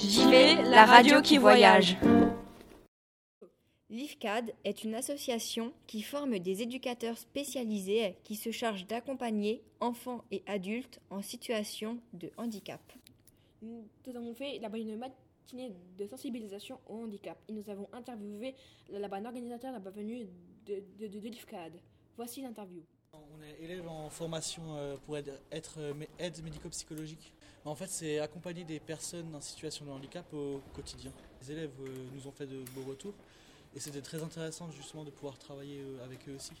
JV, la radio qui voyage. L'IFCAD est une association qui forme des éducateurs spécialisés qui se chargent d'accompagner enfants et adultes en situation de handicap. Nous avons fait là-bas une matinée de sensibilisation au handicap et nous avons interviewé là-bas un organisateur là-bas venu de, de, de, de l'IFCAD. Voici l'interview. On est élève en formation euh, pour être, être aide médico-psychologique. En fait, c'est accompagner des personnes en situation de handicap au quotidien. Les élèves euh, nous ont fait de beaux retours et c'était très intéressant justement de pouvoir travailler euh, avec eux aussi.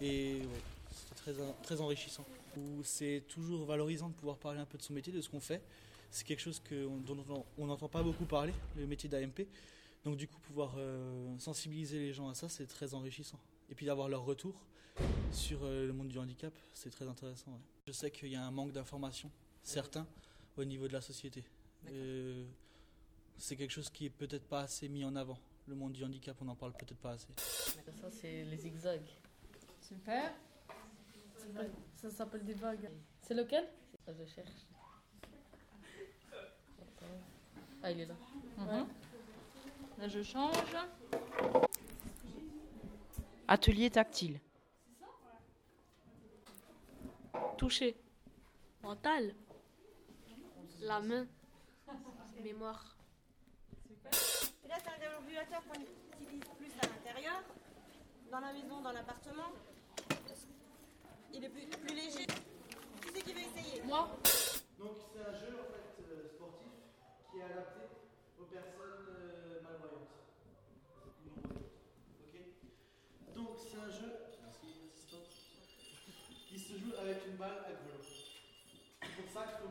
Et ouais, c'était très, très enrichissant. C'est toujours valorisant de pouvoir parler un peu de son métier, de ce qu'on fait. C'est quelque chose que, dont on n'entend pas beaucoup parler, le métier d'AMP. Donc du coup, pouvoir euh, sensibiliser les gens à ça, c'est très enrichissant. Et puis d'avoir leur retour sur euh, le monde du handicap, c'est très intéressant. Ouais. Je sais qu'il y a un manque d'informations, certains, au niveau de la société. Euh, c'est quelque chose qui est peut-être pas assez mis en avant. Le monde du handicap, on n'en parle peut-être pas assez. Ça, c'est les zigzags. Super. Ça s'appelle des vagues. C'est lequel? Ça, je cherche. Ah, il est là. -hmm. Là, je change. Atelier tactile. Toucher. Mental. La main. Mémoire. Et là, c'est un déambulateur qu'on utilise plus à l'intérieur, dans la maison, dans l'appartement. Il est plus, plus léger. Qui c'est qui veut essayer? Moi. Donc, c'est un jeu en fait, euh, sportif qui est adapté aux personnes euh, malvoyantes. Ok Donc, c'est un jeu qui se joue avec une balle à grelot. C'est pour ça que